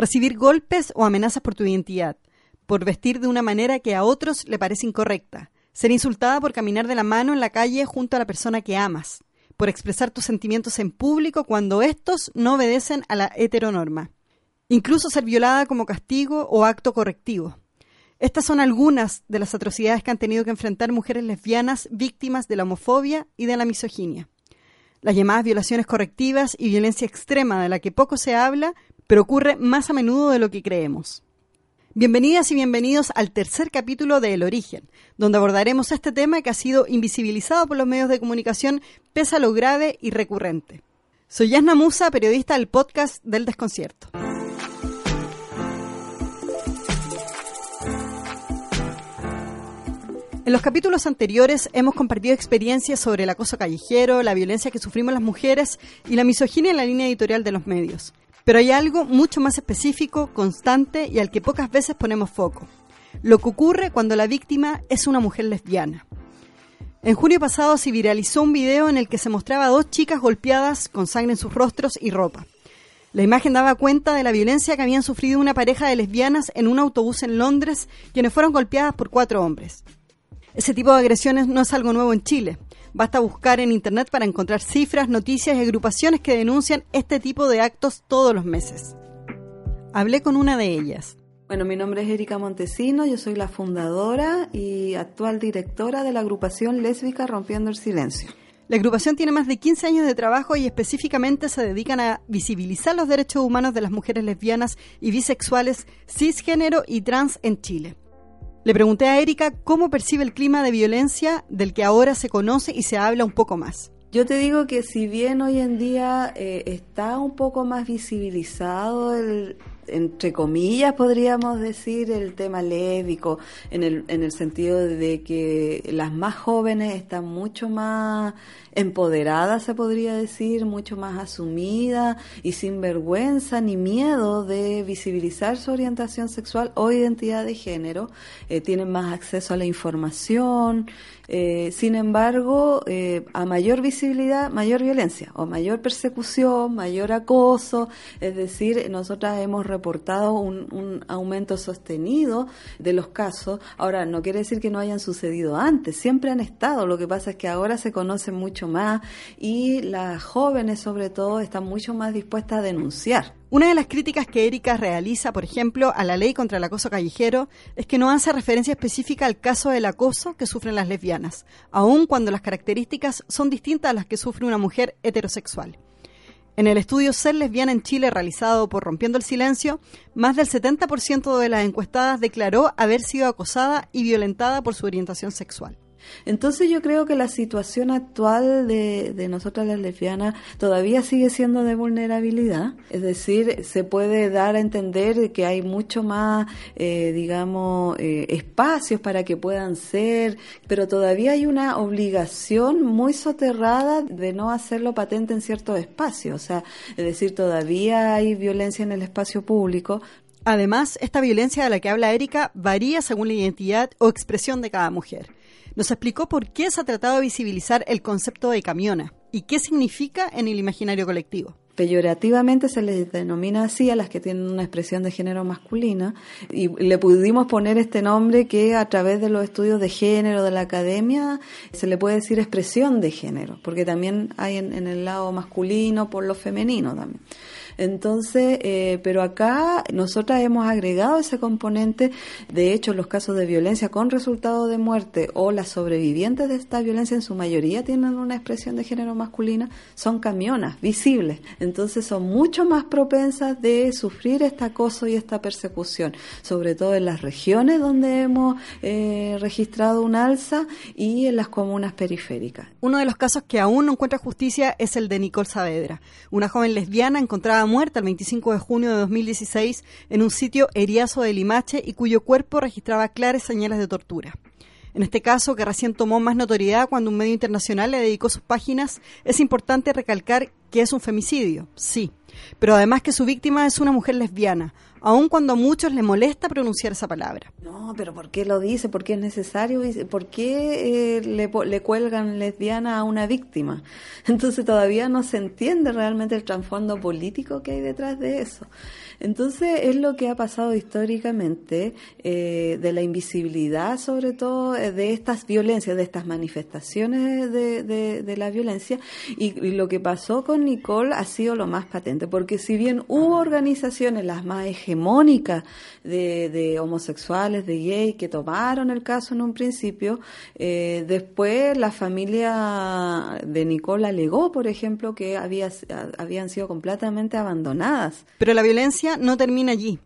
recibir golpes o amenazas por tu identidad, por vestir de una manera que a otros le parece incorrecta, ser insultada por caminar de la mano en la calle junto a la persona que amas, por expresar tus sentimientos en público cuando estos no obedecen a la heteronorma, incluso ser violada como castigo o acto correctivo. Estas son algunas de las atrocidades que han tenido que enfrentar mujeres lesbianas víctimas de la homofobia y de la misoginia. Las llamadas violaciones correctivas y violencia extrema de la que poco se habla, pero ocurre más a menudo de lo que creemos. Bienvenidas y bienvenidos al tercer capítulo de El Origen, donde abordaremos este tema que ha sido invisibilizado por los medios de comunicación pese a lo grave y recurrente. Soy Yasna Musa, periodista del podcast del desconcierto. En los capítulos anteriores hemos compartido experiencias sobre el acoso callejero, la violencia que sufrimos las mujeres y la misoginia en la línea editorial de los medios. Pero hay algo mucho más específico, constante y al que pocas veces ponemos foco. Lo que ocurre cuando la víctima es una mujer lesbiana. En junio pasado se viralizó un video en el que se mostraba a dos chicas golpeadas con sangre en sus rostros y ropa. La imagen daba cuenta de la violencia que habían sufrido una pareja de lesbianas en un autobús en Londres, quienes fueron golpeadas por cuatro hombres. Ese tipo de agresiones no es algo nuevo en Chile. Basta buscar en Internet para encontrar cifras, noticias y agrupaciones que denuncian este tipo de actos todos los meses. Hablé con una de ellas. Bueno, mi nombre es Erika Montesino, yo soy la fundadora y actual directora de la agrupación lésbica Rompiendo el Silencio. La agrupación tiene más de 15 años de trabajo y específicamente se dedican a visibilizar los derechos humanos de las mujeres lesbianas y bisexuales, cisgénero y trans en Chile. Le pregunté a Erika cómo percibe el clima de violencia del que ahora se conoce y se habla un poco más. Yo te digo que si bien hoy en día eh, está un poco más visibilizado el, entre comillas, podríamos decir, el tema lévico, en el, en el sentido de que las más jóvenes están mucho más empoderadas, se podría decir, mucho más asumidas y sin vergüenza ni miedo de visibilizar su orientación sexual o identidad de género, eh, tienen más acceso a la información, eh, sin embargo, eh, a mayor visibilidad, mayor violencia o mayor persecución, mayor acoso, es decir, nosotras hemos reportado un, aumento sostenido de los casos. Ahora, no quiere decir que no hayan sucedido antes, siempre han estado. Lo que pasa es que ahora se conocen mucho más y las jóvenes, sobre todo, están mucho más dispuestas a denunciar. Una de las críticas que Erika realiza, por ejemplo, a la ley contra el acoso callejero es que no hace referencia específica al caso del acoso que sufren las lesbianas, aun cuando las características son distintas a las que sufre una mujer heterosexual. En el estudio Ser lesbiana en Chile realizado por Rompiendo el Silencio, más del 70% de las encuestadas declaró haber sido acosada y violentada por su orientación sexual. Entonces yo creo que la situación actual de, de nosotras las lesbianas todavía sigue siendo de vulnerabilidad, es decir, se puede dar a entender que hay mucho más, eh, digamos, eh, espacios para que puedan ser, pero todavía hay una obligación muy soterrada de no hacerlo patente en ciertos espacios, o sea, es decir, todavía hay violencia en el espacio público, Además, esta violencia de la que habla Erika varía según la identidad o expresión de cada mujer nos explicó por qué se ha tratado de visibilizar el concepto de camiona y qué significa en el imaginario colectivo. Peyorativamente se les denomina así a las que tienen una expresión de género masculina y le pudimos poner este nombre que a través de los estudios de género de la academia se le puede decir expresión de género, porque también hay en, en el lado masculino por lo femenino también. Entonces, eh, pero acá nosotras hemos agregado ese componente, de hecho los casos de violencia con resultado de muerte o las sobrevivientes de esta violencia en su mayoría tienen una expresión de género masculina, son camionas, visibles, entonces son mucho más propensas de sufrir este acoso y esta persecución, sobre todo en las regiones donde hemos eh, registrado un alza y en las comunas periféricas. Uno de los casos que aún no encuentra justicia es el de Nicole Saavedra, una joven lesbiana encontrada muerta el 25 de junio de 2016 en un sitio eriazo de Limache y cuyo cuerpo registraba claras señales de tortura. En este caso, que recién tomó más notoriedad cuando un medio internacional le dedicó sus páginas, es importante recalcar que es un femicidio, sí, pero además que su víctima es una mujer lesbiana, aun cuando a muchos les molesta pronunciar esa palabra. No, pero ¿por qué lo dice? ¿Por qué es necesario? ¿Por qué eh, le, le, cuelgan lesbiana a una víctima? Entonces todavía no se entiende realmente el trasfondo político que hay detrás de eso. Entonces es lo que ha pasado históricamente eh, de la invisibilidad, sobre todo eh, de estas violencias, de estas manifestaciones de, de, la violencia. Y, lo que pasó con Nicole ha sido lo más patente, porque si bien hubo organizaciones, las más hegemónicas de, de homosexuales, de gay, que tomaron el caso en un principio, eh, después la familia de Nicole alegó, por ejemplo, que había, habían sido completamente abandonadas. Pero la violencia no termina allí.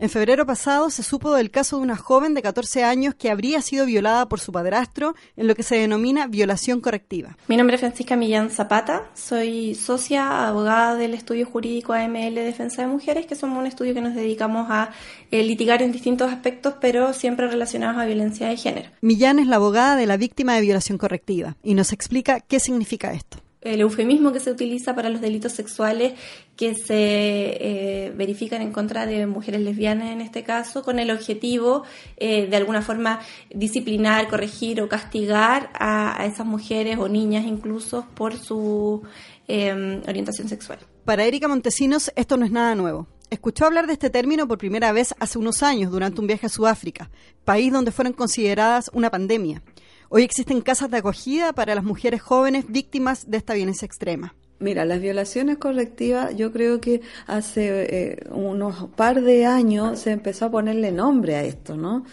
En febrero pasado se supo del caso de una joven de 14 años que habría sido violada por su padrastro en lo que se denomina violación correctiva. Mi nombre es Francisca Millán Zapata, soy socia abogada del estudio jurídico AML Defensa de Mujeres, que somos un estudio que nos dedicamos a eh, litigar en distintos aspectos, pero siempre relacionados a violencia de género. Millán es la abogada de la víctima de violación correctiva y nos explica qué significa esto el eufemismo que se utiliza para los delitos sexuales que se eh, verifican en contra de mujeres lesbianas en este caso, con el objetivo eh, de alguna forma disciplinar, corregir o castigar a, esas mujeres o niñas incluso por su em, orientación sexual. Para Erika Montesinos esto no es nada nuevo. Escuchó hablar de este término por primera vez hace unos años durante un viaje a Sudáfrica, país donde fueron consideradas una pandemia. Hoy existen casas de acogida para las mujeres jóvenes víctimas de esta violencia extrema. Mira, las violaciones colectivas, yo creo que hace eh, unos par de años se empezó a ponerle nombre a esto, ¿no?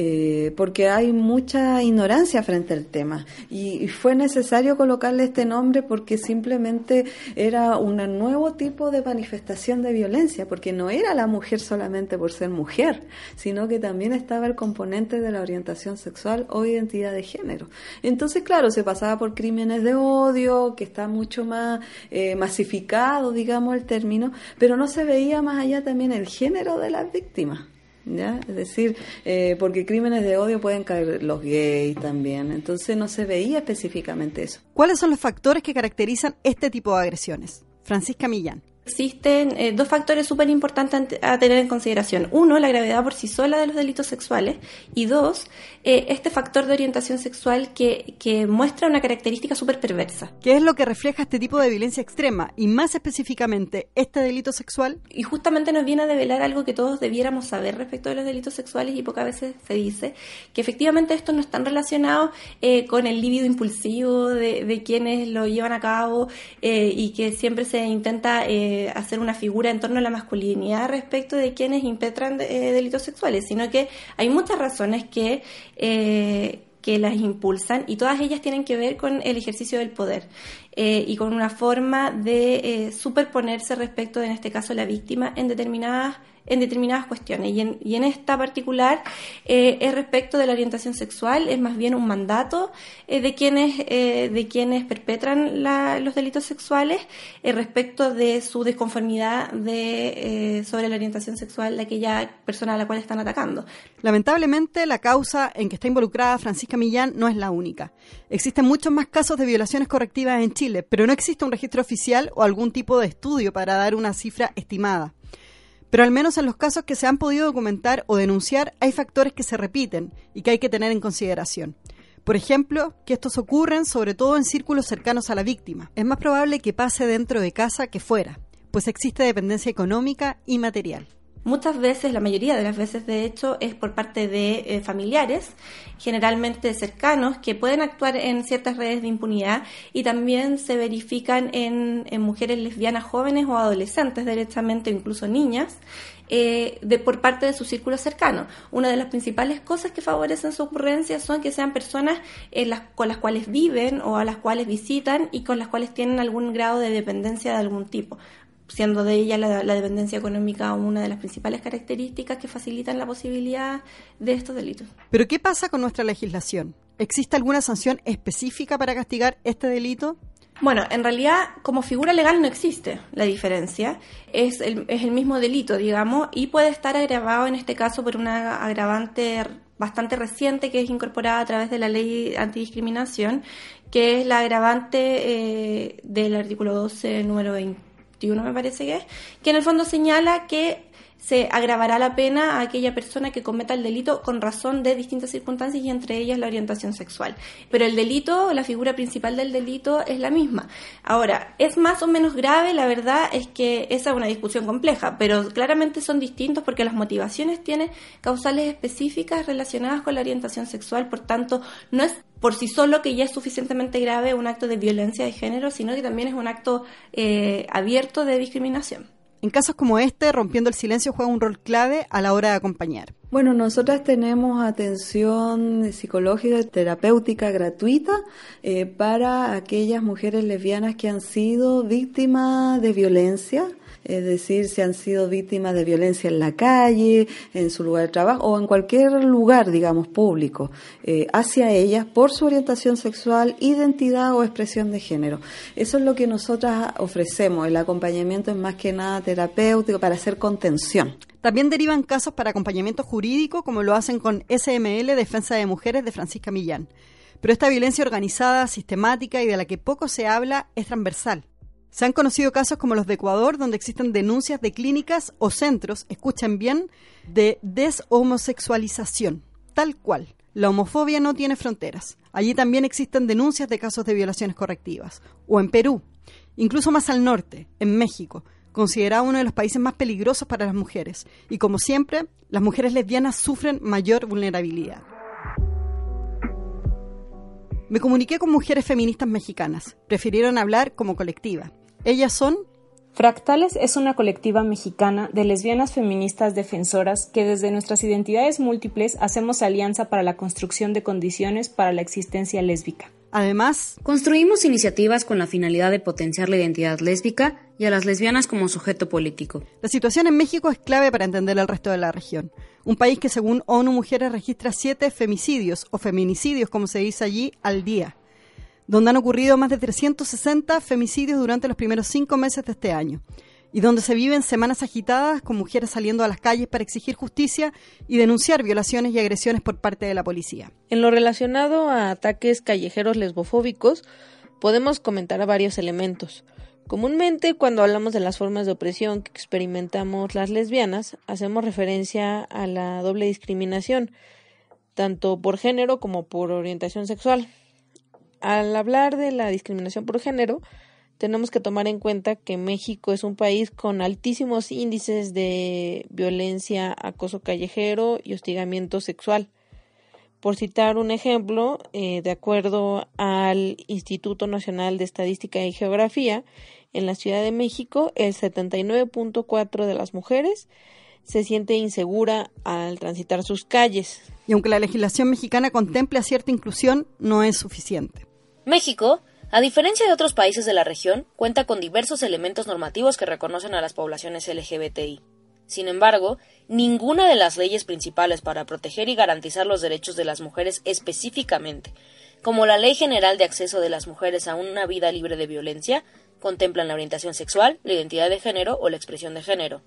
Eh, porque hay mucha ignorancia frente al tema y, fue necesario colocarle este nombre porque simplemente era un nuevo tipo de manifestación de violencia, porque no era la mujer solamente por ser mujer, sino que también estaba el componente de la orientación sexual o identidad de género. Entonces, claro, se pasaba por crímenes de odio, que está mucho más eh, masificado, digamos, el término, pero no se veía más allá también el género de las víctimas. ¿Ya? Es decir, eh, porque crímenes de odio pueden caer los gays también, entonces no se veía específicamente eso. ¿Cuáles son los factores que caracterizan este tipo de agresiones? Francisca Millán. Existen eh, dos factores súper importantes a tener en consideración. Uno, la gravedad por sí sola de los delitos sexuales. Y dos, eh, este factor de orientación sexual que, que muestra una característica súper perversa. ¿Qué es lo que refleja este tipo de violencia extrema? Y más específicamente, este delito sexual. Y justamente nos viene a develar algo que todos debiéramos saber respecto de los delitos sexuales y pocas veces se dice, que efectivamente estos no están relacionados eh, con el líbido impulsivo de, de, quienes lo llevan a cabo y que siempre se intenta hacer una figura en torno a la masculinidad respecto de quienes impetran eh, delitos sexuales, sino que hay muchas razones que, eh, que las impulsan y todas ellas tienen que ver con el ejercicio del poder eh, y con una forma de superponerse respecto de, en este caso, la víctima en determinadas en determinadas cuestiones. Y en, y en esta particular eh, es respecto de la orientación sexual, es más bien un mandato eh, de, quienes, eh, de quienes perpetran los delitos sexuales respecto de su desconformidad de, sobre la orientación sexual de aquella persona a la cual están atacando. Lamentablemente, la causa en que está involucrada Francisca Millán no es la única. Existen muchos más casos de violaciones correctivas en Chile, pero no existe un registro oficial o algún tipo de estudio para dar una cifra estimada. Pero al menos en los casos que se han podido documentar o denunciar hay factores que se repiten y que hay que tener en consideración. Por ejemplo, que estos ocurren sobre todo en círculos cercanos a la víctima. Es más probable que pase dentro de casa que fuera, pues existe dependencia económica y material. Muchas veces, la mayoría de las veces de hecho, es por parte de eh, familiares, generalmente cercanos, que pueden actuar en ciertas redes de impunidad y también se verifican en, mujeres lesbianas jóvenes o adolescentes directamente, incluso niñas, eh, de, por parte de su círculo cercano. Una de las principales cosas que favorecen su ocurrencia son que sean personas con las cuales viven o a las cuales visitan y con las cuales tienen algún grado de dependencia de algún tipo siendo de ella la, dependencia económica una de las principales características que facilitan la posibilidad de estos delitos. Pero ¿qué pasa con nuestra legislación? ¿Existe alguna sanción específica para castigar este delito? Bueno, en realidad como figura legal no existe la diferencia, es el, es el mismo delito, digamos, y puede estar agravado en este caso por una agravante bastante reciente que es incorporada a través de la ley antidiscriminación, que es la agravante eh, del artículo 12, número 20 me parece que es, que en el fondo señala que se agravará la pena a aquella persona que cometa el delito con razón de distintas circunstancias y entre ellas la orientación sexual. Pero el delito, la figura principal del delito es la misma. Ahora, ¿es más o menos grave? La verdad es que esa es una discusión compleja, pero claramente son distintos porque las motivaciones tienen causales específicas relacionadas con la orientación sexual, por tanto, no es por sí solo que ya es suficientemente grave un acto de violencia de género, sino que también es un acto eh, abierto de discriminación. En casos como este, rompiendo el silencio juega un rol clave a la hora de acompañar. Bueno, nosotras tenemos atención psicológica y terapéutica gratuita eh, para aquellas mujeres lesbianas que han sido víctimas de violencia es decir, si han sido víctimas de violencia en la calle, en su lugar de trabajo o en cualquier lugar, digamos, público, eh, hacia ellas por su orientación sexual, identidad o expresión de género. Eso es lo que nosotras ofrecemos. El acompañamiento es más que nada terapéutico para hacer contención. También derivan casos para acompañamiento jurídico, como lo hacen con SML Defensa de Mujeres de Francisca Millán. Pero esta violencia organizada, sistemática y de la que poco se habla es transversal. Se han conocido casos como los de Ecuador, donde existen denuncias de clínicas o centros, escuchen bien, de deshomosexualización, tal cual. La homofobia no tiene fronteras. Allí también existen denuncias de casos de violaciones correctivas. O en Perú, incluso más al norte, en México, considerado uno de los países más peligrosos para las mujeres. Y como siempre, las mujeres lesbianas sufren mayor vulnerabilidad. Me comuniqué con mujeres feministas mexicanas. Prefirieron hablar como colectiva. Ellas son... Fractales es una colectiva mexicana de lesbianas feministas defensoras que desde nuestras identidades múltiples hacemos alianza para la construcción de condiciones para la existencia lésbica. Además, construimos iniciativas con la finalidad de potenciar la identidad lésbica y a las lesbianas como sujeto político. La situación en México es clave para entender el resto de la región. Un país que según ONU Mujeres registra siete femicidios o feminicidios, como se dice allí, al día, donde han ocurrido más de 360 femicidios durante los primeros cinco meses de este año y donde se viven semanas agitadas con mujeres saliendo a las calles para exigir justicia y denunciar violaciones y agresiones por parte de la policía. En lo relacionado a ataques callejeros lesbofóbicos, podemos comentar varios elementos. Comúnmente, cuando hablamos de las formas de opresión que experimentamos las lesbianas, hacemos referencia a la doble discriminación, tanto por género como por orientación sexual. Al hablar de la discriminación por género, tenemos que tomar en cuenta que México es un país con altísimos índices de violencia, acoso callejero y hostigamiento sexual. Por citar un ejemplo, eh, de acuerdo al Instituto Nacional de Estadística y Geografía, en la Ciudad de México el 79.4 de las mujeres se siente insegura al transitar sus calles. Y aunque la legislación mexicana contemple cierta inclusión, no es suficiente. México a diferencia de otros países de la región, cuenta con diversos elementos normativos que reconocen a las poblaciones LGBTI. Sin embargo, ninguna de las leyes principales para proteger y garantizar los derechos de las mujeres específicamente, como la Ley General de Acceso de las Mujeres a una Vida Libre de Violencia, contemplan la orientación sexual, la identidad de género o la expresión de género.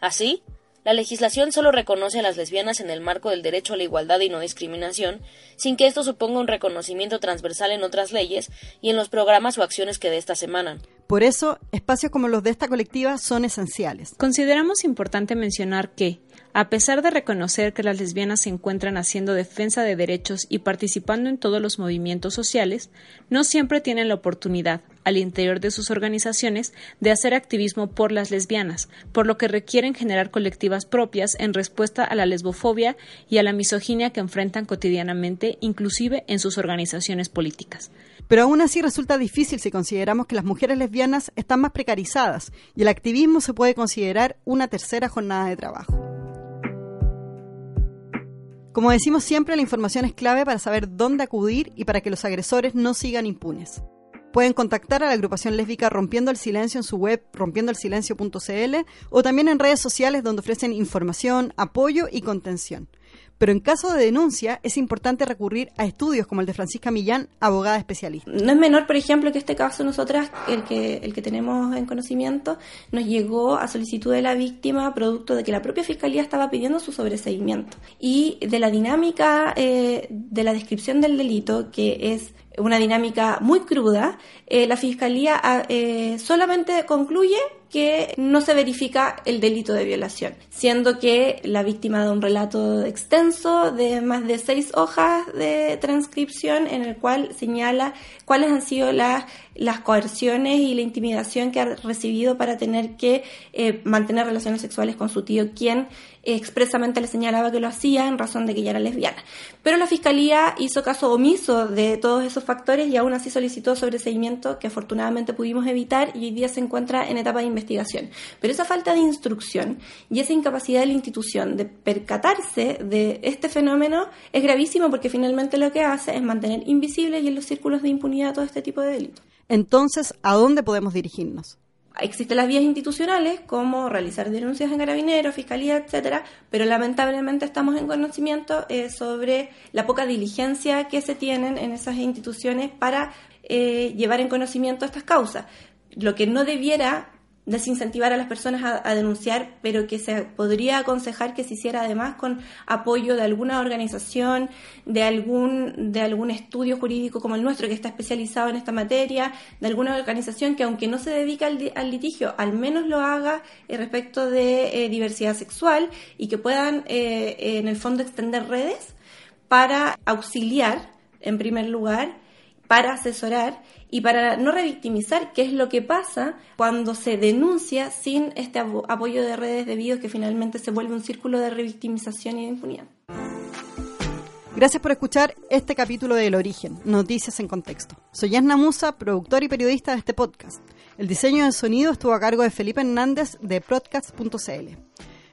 Así, la legislación solo reconoce a las lesbianas en el marco del derecho a la igualdad y no discriminación, sin que esto suponga un reconocimiento transversal en otras leyes y en los programas o acciones que de estas emanan. Por eso, espacios como los de esta colectiva son esenciales. Consideramos importante mencionar que, a pesar de reconocer que las lesbianas se encuentran haciendo defensa de derechos y participando en todos los movimientos sociales, no siempre tienen la oportunidad, al interior de sus organizaciones, de hacer activismo por las lesbianas, por lo que requieren generar colectivas propias en respuesta a la lesbofobia y a la misoginia que enfrentan cotidianamente, inclusive en sus organizaciones políticas. Pero aún así resulta difícil si consideramos que las mujeres lesbianas están más precarizadas y el activismo se puede considerar una tercera jornada de trabajo. Como decimos siempre, la información es clave para saber dónde acudir y para que los agresores no sigan impunes. Pueden contactar a la agrupación lésbica Rompiendo el Silencio en su web rompiendoelsilencio.cl o también en redes sociales donde ofrecen información, apoyo y contención. Pero en caso de denuncia es importante recurrir a estudios como el de Francisca Millán, abogada especialista. No es menor, por ejemplo, que este caso nosotras, el que, el que tenemos en conocimiento, nos llegó a solicitud de la víctima producto de que la propia Fiscalía estaba pidiendo su sobreseimiento. Y de la dinámica eh, de la descripción del delito, que es una dinámica muy cruda, eh, la Fiscalía ah, eh, solamente concluye que no se verifica el delito de violación, siendo que la víctima da un relato extenso de más de seis hojas de transcripción en el cual señala cuáles han sido las, las coerciones y la intimidación que ha recibido para tener que eh, mantener relaciones sexuales con su tío, quien expresamente le señalaba que lo hacía en razón de que ella era lesbiana. Pero la Fiscalía hizo caso omiso de todos esos factores y aún así solicitó sobreseimiento que afortunadamente pudimos evitar y hoy día se encuentra en etapa de investigación. Pero esa falta de instrucción y esa incapacidad de la institución de percatarse de este fenómeno es gravísimo porque finalmente lo que hace es mantener invisible y en los círculos de impunidad todo este tipo de delitos. Entonces, ¿a dónde podemos dirigirnos? Existen las vías institucionales como realizar denuncias en carabineros, fiscalía, etcétera, pero lamentablemente estamos en conocimiento eh, sobre la poca diligencia que se tienen en esas instituciones para eh, llevar en conocimiento estas causas. Lo que no debiera desincentivar a las personas a, denunciar, pero que se podría aconsejar que se hiciera además con apoyo de alguna organización, de algún, de algún estudio jurídico como el nuestro, que está especializado en esta materia, de alguna organización que aunque no se dedica al, litigio, al menos lo haga eh, respecto de eh, diversidad sexual y que puedan eh, en el fondo extender redes para auxiliar, en primer lugar, para asesorar y para no revictimizar, qué es lo que pasa cuando se denuncia sin este apoyo de redes debidos que finalmente se vuelve un círculo de revictimización y de impunidad. Gracias por escuchar este capítulo de El Origen, Noticias en Contexto. Soy Yasna Musa, productor y periodista de este podcast. El diseño de sonido estuvo a cargo de Felipe Hernández de podcast.cl.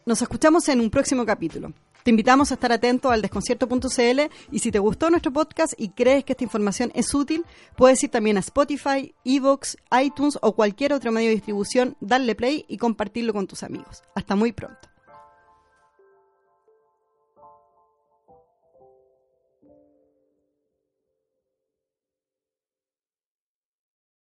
Nos escuchamos en un próximo capítulo. Te invitamos a estar atento al desconcierto.cl y si te gustó nuestro podcast y crees que esta información es útil, puedes ir también a Spotify, Evox, iTunes o cualquier otro medio de distribución, darle play y compartirlo con tus amigos. Hasta muy pronto.